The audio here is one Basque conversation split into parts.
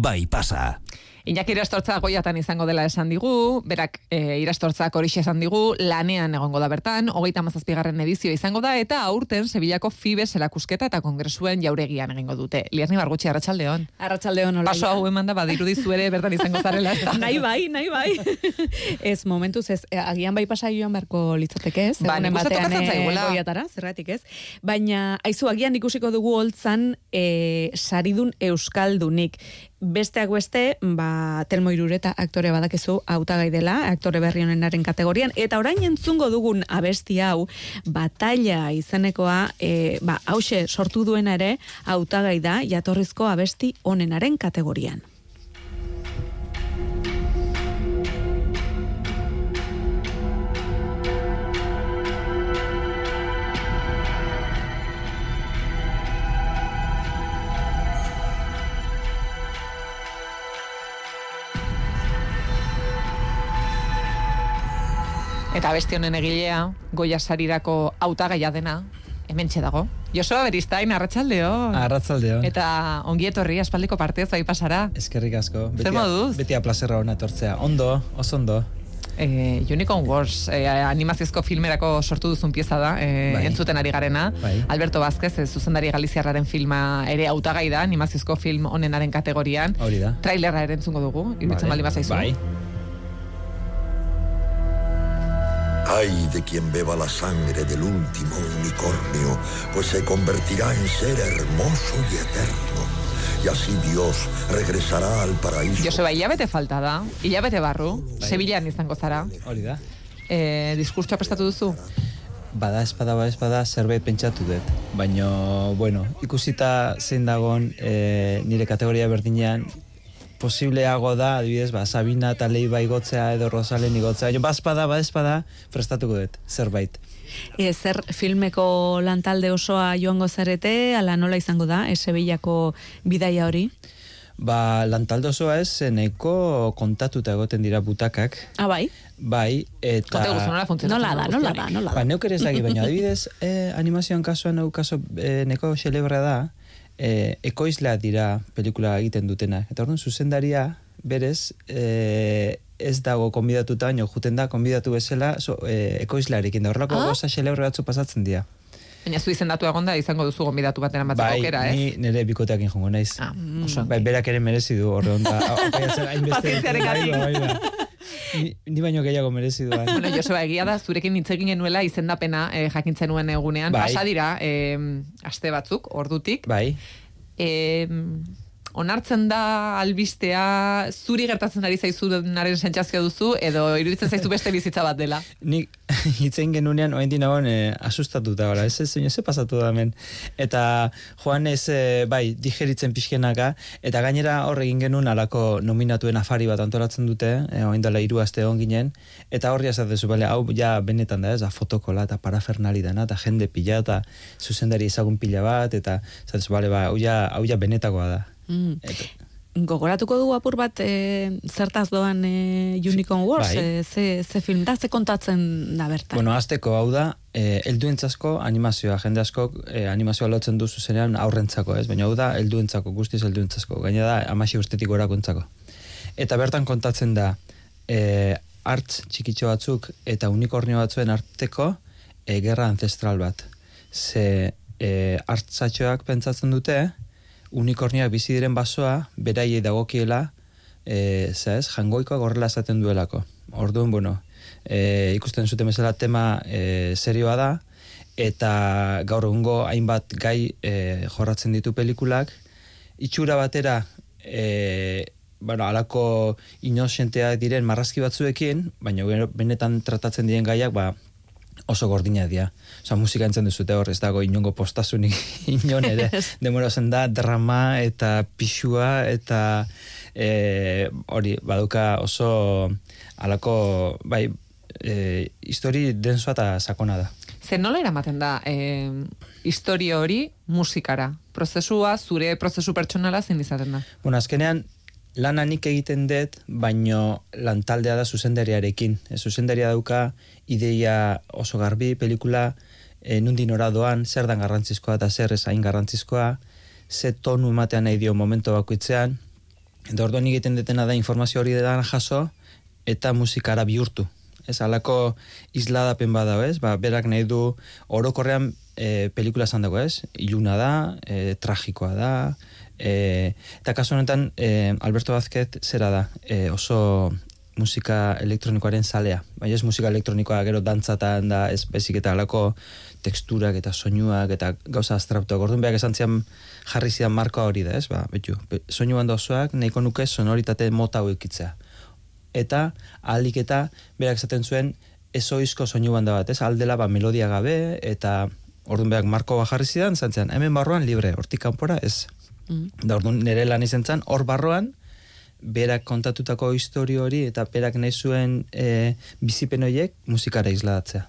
bai pasa. Iñaki irastortza goiatan izango dela esan digu, berak e, irastortzak horixe esan digu, lanean egongo da bertan, hogeita mazazpigarren edizio izango da, eta aurten Sevillako Fibes erakusketa eta kongresuen jauregian egingo dute. Liarni bargutxi, arratsaldeon. Arratxaldeon, hola. Paso hau eman da, badiru dizuere bertan izango zarela. nahi bai, nahi bai. ez, momentuz ez, eh, agian bai pasa joan beharko litzateke ez, ba, egunen batean e, goiatara, zerratik ez. Baina, aizu, agian ikusiko dugu holtzan e, saridun euskaldunik besteak beste, ba, telmo irureta aktore badakezu hautagai dela, aktore berri honenaren kategorian, eta orain entzungo dugun abesti hau, batalla izenekoa, e, ba, hause sortu duena ere, hautagai da, jatorrizko abesti honenaren kategorian. Eta beste honen egilea, goia sarirako autagaia dena, hemen dago. Josua Beristain, arratsaldeo. Arratsaldeo. Eta ongi etorri aspaldiko partez bai pasara. Eskerrik asko. Zer moduz? Beti aplazerra hona etortzea. Ondo, oso ondo. Eh, Unicorn Wars eh, animaziozko filmerako sortu duzun pieza da, eh, bai. entzuten ari garena. Bai. Alberto Vázquez, eh, zuzendari galiziarraren filma ere autagai da, animaziozko film onenaren kategorian. Hori da. Trailerra ere entzungo dugu, iruditzen bai. bali bazaizu. Bai. Ay de quien beba la sangre del último unicornio, pues se convertirá en ser hermoso y eterno. Y así Dios regresará al paraíso. Joseba, hilabete falta da, hilabete barru, bai. Sevillaan izango zara. Hori da. Eh, diskurtsoa prestatu duzu? Bada espada, bada espada, zerbait pentsatu dut. Baina, bueno, ikusita zein dagon e, nire kategoria berdinean, posibleago da, adibidez, ba, Sabina eta Leiba igotzea edo Rosalen igotzea. Jo, bazpada, badespada, prestatuko dut, zerbait. E, zer filmeko lantalde osoa joango zarete, ala nola izango da, Esebillako bidaia hori? Ba, lantalde osoa ez, neko kontatuta egoten dira butakak. Ah, bai? Bai, eta... Kote guztu, nola funtzionatzen? Nola da, nola da, nola da. Ba, neuk ere ez dagi, baina adibidez, eh, animazioan kasuan, neuk kaso, eh, neko xelebra da, e, ekoizlea dira pelikula egiten dutena. Eta orduan, zuzendaria, berez, e, ez dago konbidatuta, baina juten da, konbidatu bezala, so, e, ekoizlearekin da. Horrelako ah? goza xelebre batzu pasatzen dira. Baina zu izendatu egon da, izango duzu gonbidatu batean batzeko bai, okera, ez? Bai, nire bikoteak injongo naiz. Ah, mm. Bai, berak ere merezi du, horre onda. Pazientziaren gati ni, ni baino gehiago merezi du. bueno, Joseba, egia da, zurekin hitz egin genuela izendapena eh, jakintzen nuen egunean. Bai. Pasa dira, eh, aste batzuk, ordutik. Bai. Eh, onartzen da albistea zuri gertatzen ari zaizu naren sentsazio duzu edo iruditzen zaizu beste bizitza bat dela? Nik hitzein genunean oen dinagoen e, asustatuta gara, ez ez ze pasatu da hemen. Eta joan ez e, bai digeritzen pixkenaka eta gainera hor egin genuen alako nominatuen afari bat antolatzen dute, e, oen dela iru aste egon ginen, eta horri azatezu, bale, hau ja benetan da ez, da fotokola eta parafernali dana, eta jende pila eta zuzendari ezagun pila bat, eta zatezu, bale, ba, hau ja, hau ja benetakoa da. Mm. Gogoratuko du apur bat e, zertaz doan e, Unicorn Wars, bai. e, ze, ze film da, ze kontatzen da bertan? Bueno, azteko hau da, e, elduentzako animazioa, jende asko e, animazioa lotzen duzu zenean aurrentzako, ez? Baina hau da, elduentzako, guztiz elduentzako, gaina da, amasi urtetik orakontzako. Eta bertan kontatzen da, e, hartz txikitxo batzuk eta unikornio batzuen arteko e, gerra ancestral bat. Ze e, hartzatxoak pentsatzen dute, unikorniak bizi diren basoa, beraiei dagokiela, e, zez, jangoikoa gorrela esaten duelako. Orduan, bueno, e, ikusten zuten bezala tema e, serioa da, eta gaur egungo hainbat gai e, jorratzen ditu pelikulak, itxura batera, e, bueno, alako inosenteak diren marrazki batzuekin, baina benetan tratatzen diren gaiak, ba, oso gordina dira. Osa, musika entzen duzute hor, ez dago inongo postasunik inon ere. Demora zen da, drama eta pixua eta e, hori, baduka oso alako, bai, e, histori densoa eta sakona da. Zer nola eramaten da e, historia hori musikara? Prozesua, zure prozesu pertsonala zein izaten da? Bueno, azkenean, lana nik egiten dut, baino lantaldea da zuzendariarekin. E, zuzendaria dauka ideia oso garbi, pelikula e, nundi doan, zer dan garrantzizkoa eta zer ez hain garrantzizkoa, ze tonu ematean nahi dio momento bakoitzean, Eta orduan egiten detena da informazio hori da jaso, eta musikara bihurtu. Ez, alako isladapen bada, ez? Ba, berak nahi du orokorrean e, pelikula esan dago, ez? Iluna da, e, tragikoa da, e, eta kasu honetan e, Alberto Vázquez zera da, e, oso musika elektronikoaren zalea. Baina ez musika elektronikoa gero dantzatan da, ez bezik eta alako teksturak eta soinuak eta gauza astraptuak. Orduan behar esan zian jarri zidan markoa hori da, ez? Ba, betu, soinuan da osoak nahiko nuke sonoritate mota hauekitzea. Eta ahalik eta berak esaten zuen ezoizko soinu banda bat, ez? Aldela ba melodia gabe eta orduan behar marko jarri zidan, zantzean, hemen barroan libre, hortik kanpora, ez? Mm. Da orduan nire lan izan zan, hor barroan, berak kontatutako historio hori eta berak nahi zuen e, bizipen horiek musikara isladatzea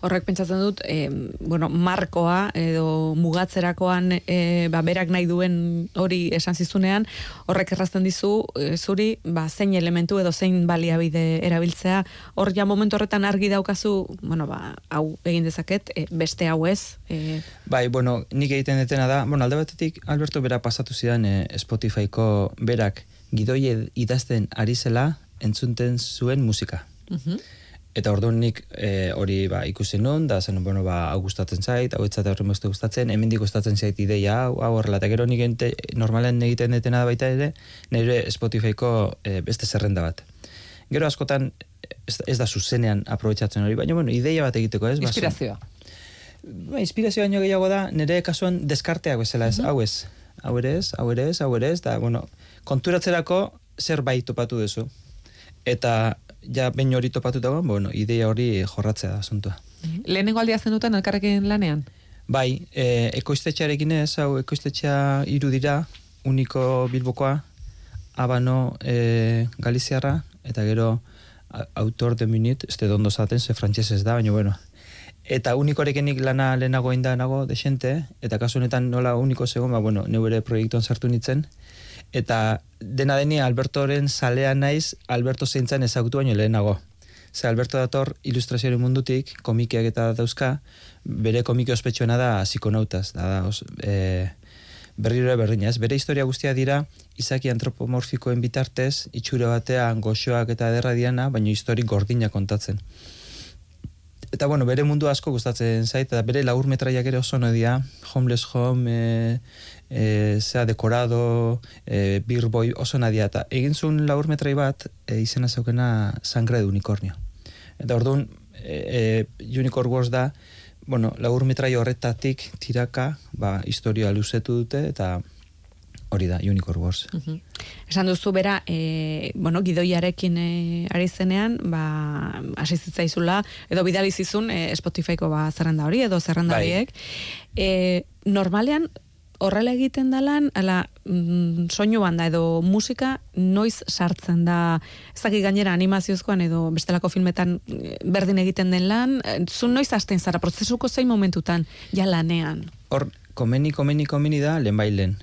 horrek pentsatzen dut, e, bueno, markoa edo mugatzerakoan e, ba, berak nahi duen hori esan zizunean, horrek errazten dizu, e, zuri, ba, zein elementu edo zein baliabide erabiltzea, hor ja momentu horretan argi daukazu, bueno, ba, hau egin dezaket, e, beste hau ez. E... Bai, bueno, nik egiten detena da, bueno, alde batetik, Alberto bera pasatu zidan e, Spotifyko berak gidoi idazten ari zela entzunten zuen musika. Uh Eta orduan nik e, hori ba, ikusi nun, da zen, bueno, ba, hau gustatzen zait, hau etzate horren beste gustatzen, hemen gustatzen zait ideia, hau, hau horrela, eta gero nik ente, normalen egiten detena baita ere, nire Spotifyko e, beste zerrenda bat. Gero askotan, ez, ez da zuzenean aprobetsatzen hori, baina, bueno, ideia bat egiteko, ez? Ba, inspirazioa. Ba, inspirazioa baino gehiago da, nire kasuan deskarteak bezala, ez? Uh Hau ez, hau ere ez, hau ere ez, hau ere ez, da, bueno, konturatzerako zerbait topatu duzu. Eta ja bain hori topatu dagoen, bueno, ideia hori jorratzea da asuntua. Lehenengo aldia zen duten elkarrekin lanean? Bai, e, ekoiztetxearekin ez, hau ekoiztetxea iru dira, uniko bilbokoa, abano e, galiziarra, eta gero autor de minut, este dondo zaten, ze frantxez da, baina bueno. Eta unikorekenik lana lehenago inda nago desente, eta kasu honetan nola uniko zegoen, ba, bueno, neure proiektuan sartu nintzen, eta dena deni Albertoren salea naiz Alberto zeintzen ezagutu baino lehenago. Ze Alberto dator ilustrazioaren mundutik, komikiak eta dauzka, bere komiki ospetsuena da psikonautaz, da, da os, e, berriro berdina, ez? Bere historia guztia dira, izaki antropomorfikoen bitartez, itxure batean goxoak eta ederra diana, baina historik gordina kontatzen. Eta bueno, bere mundu asko gustatzen zait, eta bere laur metraiak ere oso nodia, homeless home, e, e, zea dekorado, e, beer boy, oso nadia, eta egin zuen laur metrai bat, e, izena zaukena sangre de unicornio. Eta orduan, e, e, Unicorn Wars da, bueno, laur metrai horretatik tiraka, ba, historia luzetu dute, eta hori da, Unicorn Wars. Uh Esan duzu bera, e, bueno, gidoiarekin e, ari zenean, ba, asizitzaizula, edo bidalizizun e, Spotifyko ba, zerrenda hori, edo zerrenda bai. horiek. E, normalean, horrela egiten dalan, ala, mm, soinu banda edo musika noiz sartzen da, ezagik gainera animaziozkoan edo bestelako filmetan eh, berdin egiten den lan, eh, zu noiz hasten zara, prozesuko zein momentutan, ja lanean? Hor, komeni, komeni, komeni da, lehen bailen.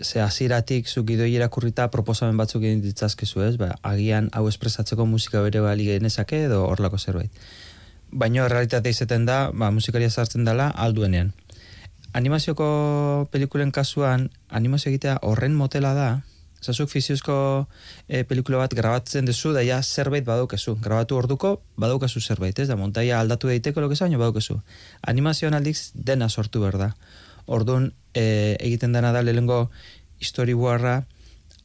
Ze aziratik zuk idoi irakurrita proposamen batzuk egin ditzazkezu ez, ba, agian hau espresatzeko musika bere bali genezake edo horlako zerbait. Baina realitatea izaten da, ba, musikaria sartzen dela alduenean animazioko pelikulen kasuan, animazio egitea horren motela da, zazuk fiziozko e, pelikula bat grabatzen duzu, da ja zerbait badaukezu. Grabatu orduko, badaukezu zerbait, ez da, montaia aldatu daiteko lo baina badaukezu. Animazioan aldiz dena sortu behar da. Orduan, e, egiten dena da, lehenko storyboarda,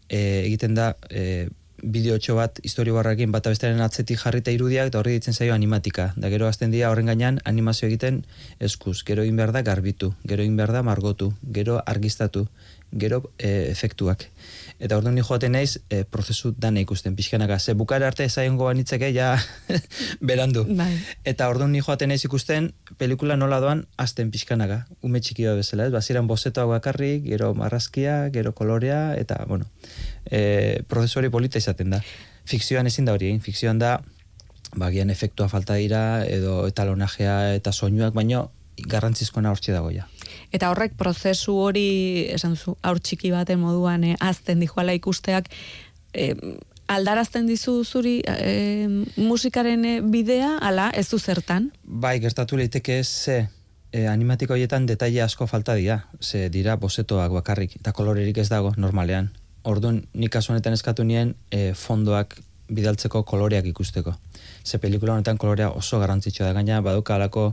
e, egiten da, e, bideotxo bat historio barrakin bat abestearen atzetik jarrita irudiak eta horri ditzen zaio animatika. Da gero azten dira horren gainean animazio egiten eskuz. Gero egin behar da garbitu, gero egin behar da margotu, gero argistatu, gero e, efektuak. Eta orduan ni joaten naiz e, prozesu dana ikusten pixkanaka. Ze bukara arte ezaiongo banitzeke ja berandu. Bai. Eta orduan ni joaten naiz ikusten pelikula nola doan azten pixkanaka. Ume txiki bezala, ez? Baziran bozetoak bakarrik, gero marrazkia, gero kolorea, eta, bueno, e, prozesori polita izaten da. Fikzioan ezin da hori fikzioan da, bagian efektua falta dira, edo etalonajea eta soinuak, baino garrantzizkoena hortxe dago ja. Eta horrek prozesu hori, esan duzu, aur txiki baten moduan, eh, azten dijoala ikusteak, eh, aldarazten dizu zuri eh, musikaren eh, bidea, ala, ez du zertan? Bai, gertatu leiteke ze, eh, animatiko horietan detaile asko falta dira, ze dira bosetoak bakarrik, eta kolorerik ez dago, normalean. Orduan, nik kasu honetan eskatu nien e, fondoak bidaltzeko koloreak ikusteko. Ze pelikula honetan kolorea oso garrantzitsua da gaina, baduka alako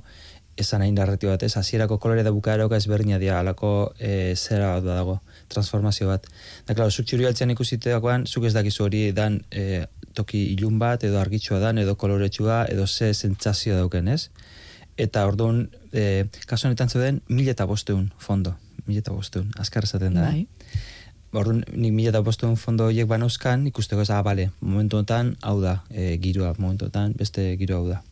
esan hain narratio bat, ez, hasierako kolore da bukaeroka ezberdina dira, alako e, zera bat dago, transformazio bat. Da, klaro, zuk txuri altzen ikusiteakoan, zuk ez dakizu hori dan e, toki ilun bat, edo argitsua dan, edo koloretsua, edo ze sentsazio dauken, ez? Eta orduan, e, kasu honetan zeuden, mila eta bosteun fondo, mila eta bosteun, azkar esaten da. Bai. Orduan, nik mila eta bosteun fondo horiek banauzkan, ikusteko ez, ah, bale, momentu honetan, hau da, e, giroa, momentu honetan, beste giroa hau da.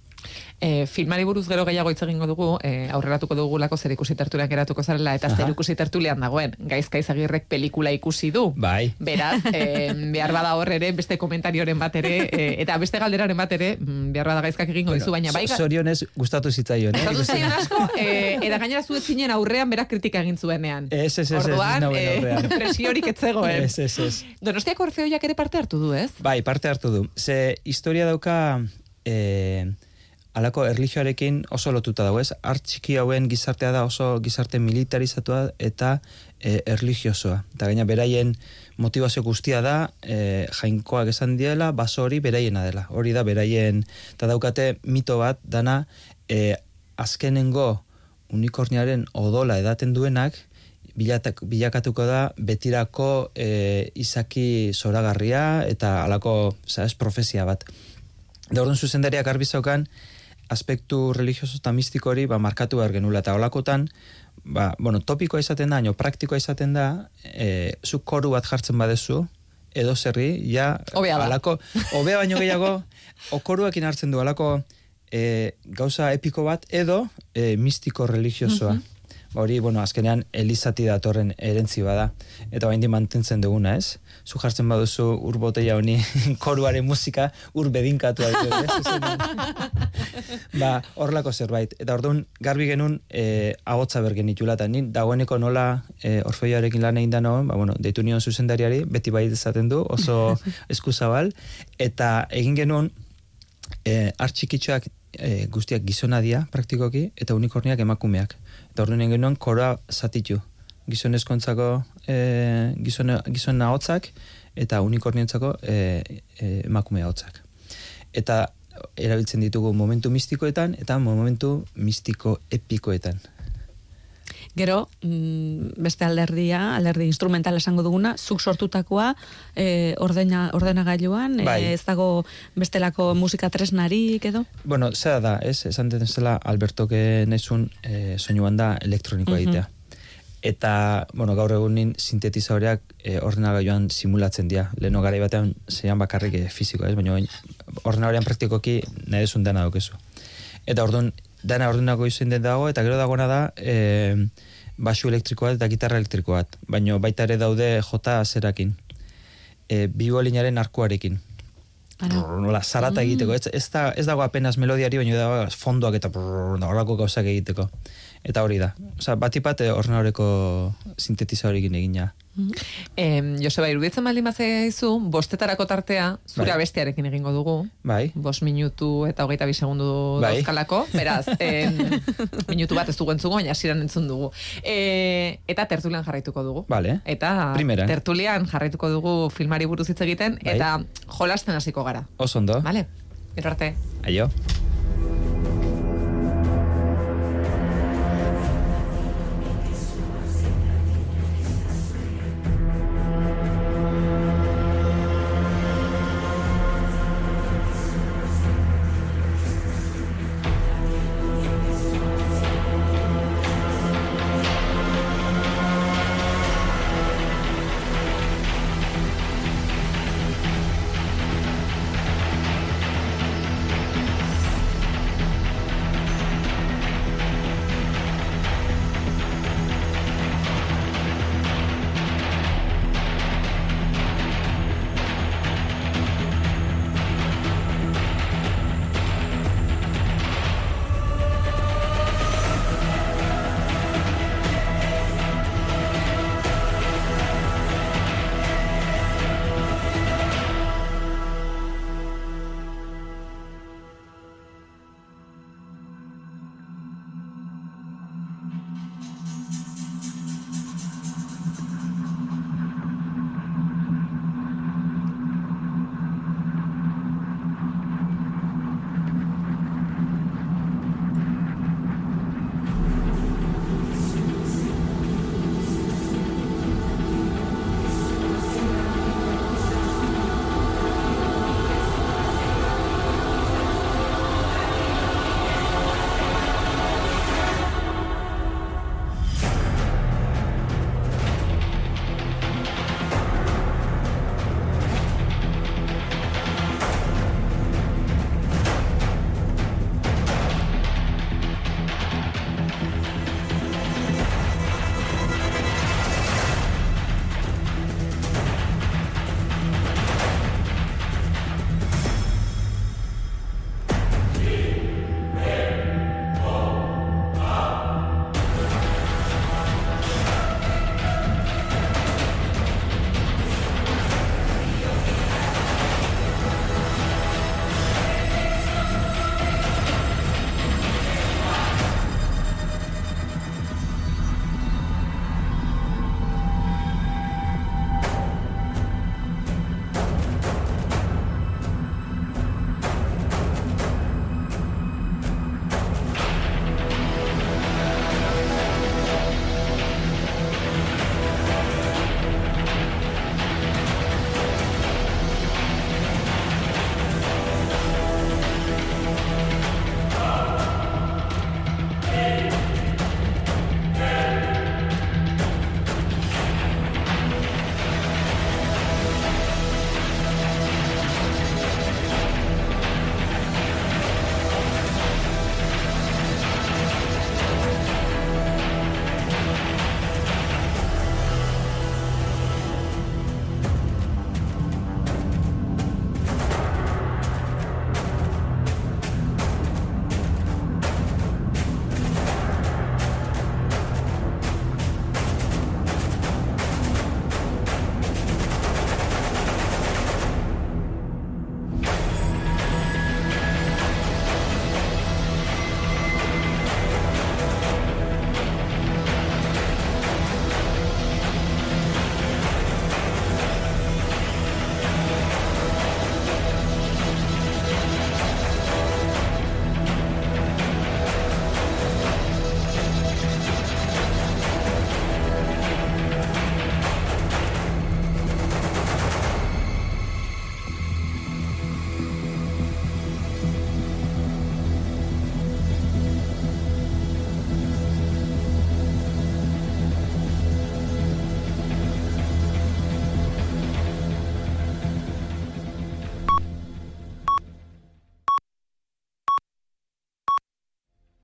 E, filmari buruz gero gehiago hitz egingo dugu, e, aurreratuko dugulako zer ikusi tertulean geratuko zarela, eta zer Aha. ikusi tertulean dagoen. Gaizka izagirrek pelikula ikusi du. Bai. Beraz, e, behar bada hor ere, beste komentarioren bat ere, e, eta beste galderaren bat ere, mm, behar bada gaizkak egingo dizu, baina bai, so- Zorionez, gustatu zitzaion. eh? Gustatu zaion asko, e, eta gainera zu ez zinen aurrean berak kritika egin zuenean. Ez, ez, ez, Orduan, e, presiorik ez zegoen. Ez, ez, ez. Donostiako orfeoiak ere parte hartu du, ez? Bai, parte hartu du. Ze historia dauka e, alako erlijioarekin oso lotuta dago, ez? Art txiki hauen gizartea da oso gizarte militarizatua eta e, erlijiosoa. Eta gaina beraien motivazio guztia da e, jainkoak esan diela, baso hori beraiena dela. Hori da beraien, eta daukate mito bat dana e, azkenengo unikorniaren odola edaten duenak, bilatak, bilakatuko da betirako e, izaki zoragarria eta alako, sabes, profezia bat. Da orduan zuzendariak garbi zaukan, aspektu religioso eta mistiko hori ba, markatu behar genula, eta holakotan, ba, bueno, topikoa izaten da, baino praktikoa izaten da, e, zu koru bat jartzen badezu, edo zerri, ja, Hobea da. alako, hobea baino gehiago, okoruekin hartzen du, alako e, gauza epiko bat, edo e, mistiko religiosoa. Ba, hori, bueno, azkenean elizati datorren erentzi bada, eta bain mantentzen duguna, ez? Zu jartzen baduzu ur boteia honi koruaren musika ur bedinkatua ba, horrelako zerbait. Eta orduan, garbi genuen e, agotza bergen itula, eta nin dagoeneko nola e, orfeioarekin lan egin da noen, ba, bueno, deitu nion zuzendariari, beti bai dezaten du, oso eskuzabal, eta egin genuen, e, art txikitxoak e, guztiak gizona dira, praktikoki, eta unikorniak emakumeak. Eta orduan genuen kora zatitu. Gizonezkontzako e, gizona, gizona hotzak, eta unikornientzako e, e, emakume hotzak. Eta erabiltzen ditugu momentu mistikoetan, eta momentu mistiko epikoetan. Gero, mm, beste alderdia, alderdi instrumental esango duguna, zuk sortutakoa e, ordena, ordenagailuan, e, Bai. ez dago bestelako musika tresnarik edo? Bueno, zera da, ez, esan den zela Albertoke nezun e, soinuan da elektronikoa egitea. Eta, bueno, gaur egunin sintetizadoreak e, ordenagailuan simulatzen dira. Leheno garai batean zeian bakarrik e, fizikoa, ez? Baina ordenagailuan praktikoki nahi desun dena daukezu. Eta orduan, dana ordenako izan den dago, eta gero dagoena da e, basu elektrikoa eta gitarra elektrikoa. Baina baita ere daude jota zerakin. E, biolinaren arkuarekin brrr, nola zarata egiteko. Ez, ez, da, ez dago apenas melodiari, baina dago fondoak eta brrr, horrako gauzak egiteko. Eta hori da. Osa, batipat ordenadoreko sintetizadorekin egina. Em, Joseba, iruditzen baldin bazaizu, bostetarako tartea, zure Bai. abestiarekin egingo dugu. Bai? Bost minutu eta hogeita bi segundu Bai. dauzkalako, beraz, em, minutu bat ez dugu entzugu, baina hasieran entzun dugu. E, eta tertulian jarraituko dugu. Vale. Eta Primeran. tertulian jarraituko dugu filmari buruz hitz egiten, Bai. eta jolasten hasiko gara. Oso ondo. Vale? Gero arte. Aio.